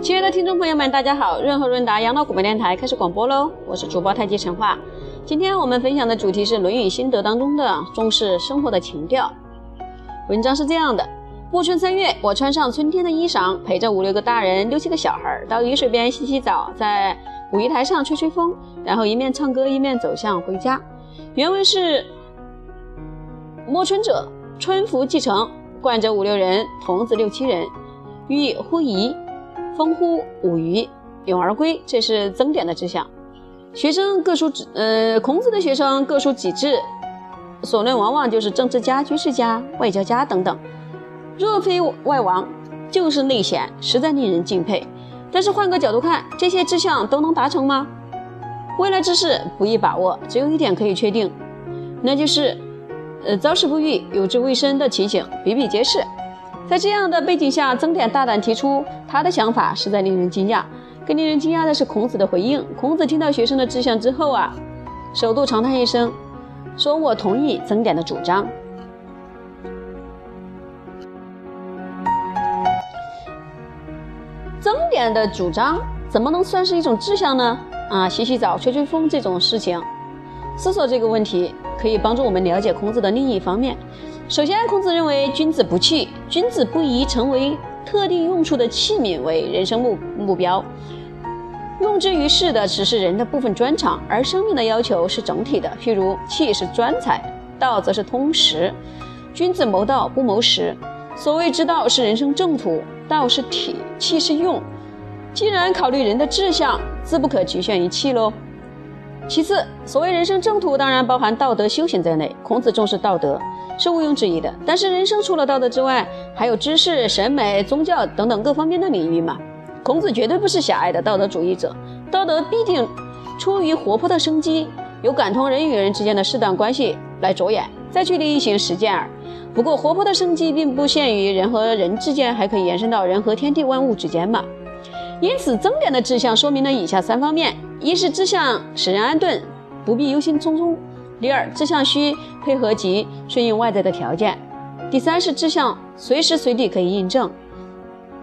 亲爱的听众朋友们，大家好！润和润达养老广播电台开始广播喽，我是主播太极陈化。今天我们分享的主题是《论语心得》当中的重视生活的情调。文章是这样的：暮春三月，我穿上春天的衣裳，陪着五六个大人、六七个小孩到雨水边洗洗澡，在五鱼台上吹吹风，然后一面唱歌一面走向回家。原文是：暮春者，春服既成，冠着五六人，童子六七人，欲乎沂。风乎舞鱼，咏而归。这是曾点的志向。学生各抒，呃，孔子的学生各抒己志，所论往往就是政治家、军事家、外交家等等。若非外王，就是内贤，实在令人敬佩。但是换个角度看，这些志向都能达成吗？未来之事不易把握，只有一点可以确定，那就是，呃，遭事不遇、有志未深的情形比比皆是。在这样的背景下，曾点大胆提出他的想法，实在令人惊讶。更令人惊讶的是孔子的回应。孔子听到学生的志向之后啊，首度长叹一声，说：“我同意曾点的主张。”曾点的主张怎么能算是一种志向呢？啊，洗洗澡、吹吹风这种事情，思索这个问题可以帮助我们了解孔子的另一方面。首先，孔子认为君子不器，君子不宜成为特定用处的器皿为人生目目标。用之于世的只是人的部分专长，而生命的要求是整体的。譬如器是专才，道则是通识。君子谋道不谋实。所谓之道是人生正途，道是体，器是用。既然考虑人的志向，自不可局限于器喽。其次，所谓人生正途，当然包含道德修行在内。孔子重视道德。是毋庸置疑的，但是人生除了道德之外，还有知识、审美、宗教等等各方面的领域嘛。孔子绝对不是狭隘的道德主义者，道德必定出于活泼的生机，有感通人与人之间的适当关系来着眼，再去例行实践耳。不过，活泼的生机并不限于人和人之间，还可以延伸到人和天地万物之间嘛。因此，增点的志向说明了以下三方面：一是志向使人安顿，不必忧心忡忡。第二，志向需配合及顺应外在的条件；第三是志向随时随地可以印证。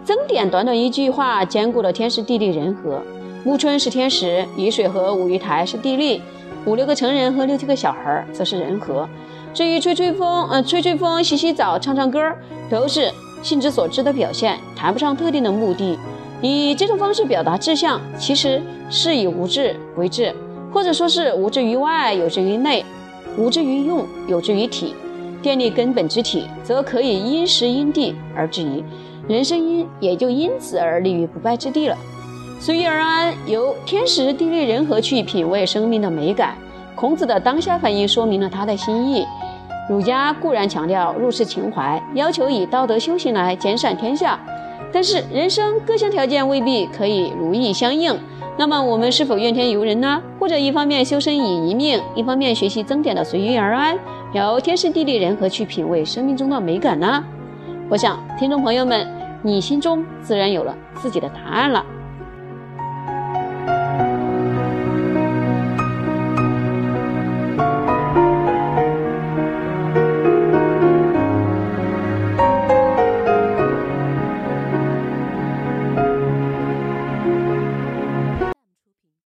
增点短短一句话，兼顾了天时地利人和。暮春是天时，雨水和五鱼台是地利，五六个成人和六七个小孩则是人和。至于吹吹风，呃，吹吹风、洗洗澡、唱唱歌，都是性之所至的表现，谈不上特定的目的。以这种方式表达志向，其实是以无志为志。或者说是无志于外，有志于内；无志于用，有志于体。电力根本之体，则可以因时因地而制宜，人生因也就因此而立于不败之地了。随遇而安，由天时地利人和去品味生命的美感。孔子的当下反应说明了他的心意。儒家固然强调入世情怀，要求以道德修行来兼善天下，但是人生各项条件未必可以如意相应。那么我们是否怨天尤人呢？或者一方面修身以一命，一方面学习增点的随遇而安，由天时地利人和去品味生命中的美感呢？我想听众朋友们，你心中自然有了自己的答案了。